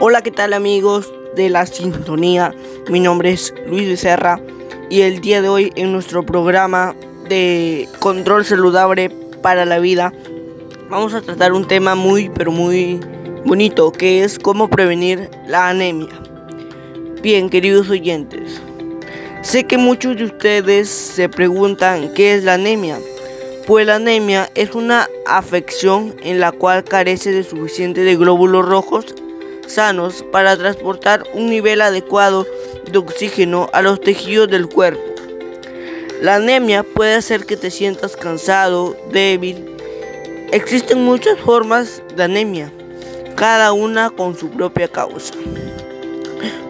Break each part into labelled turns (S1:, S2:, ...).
S1: Hola, ¿qué tal amigos de la sintonía? Mi nombre es Luis Becerra y el día de hoy en nuestro programa de control saludable para la vida vamos a tratar un tema muy pero muy bonito que es cómo prevenir la anemia. Bien, queridos oyentes, sé que muchos de ustedes se preguntan qué es la anemia. Pues la anemia es una afección en la cual carece de suficiente de glóbulos rojos sanos para transportar un nivel adecuado de oxígeno a los tejidos del cuerpo. La anemia puede hacer que te sientas cansado, débil. Existen muchas formas de anemia, cada una con su propia causa.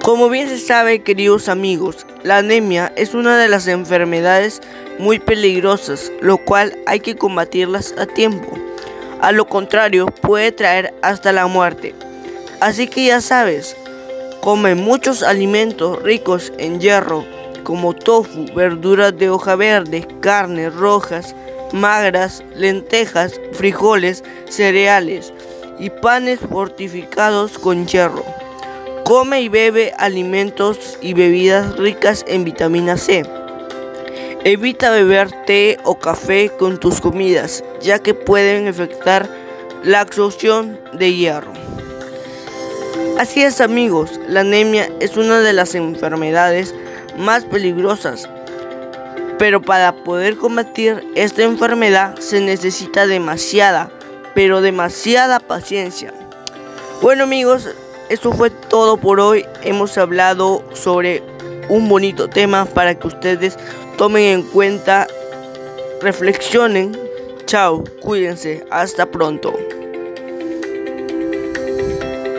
S1: Como bien se sabe, queridos amigos, la anemia es una de las enfermedades muy peligrosas, lo cual hay que combatirlas a tiempo. A lo contrario, puede traer hasta la muerte. Así que ya sabes, come muchos alimentos ricos en hierro, como tofu, verduras de hoja verde, carnes rojas, magras, lentejas, frijoles, cereales y panes fortificados con hierro. Come y bebe alimentos y bebidas ricas en vitamina C. Evita beber té o café con tus comidas, ya que pueden afectar la absorción de hierro. Así es amigos, la anemia es una de las enfermedades más peligrosas, pero para poder combatir esta enfermedad se necesita demasiada, pero demasiada paciencia. Bueno amigos, eso fue todo por hoy. Hemos hablado sobre un bonito tema para que ustedes tomen en cuenta, reflexionen. Chao, cuídense, hasta pronto.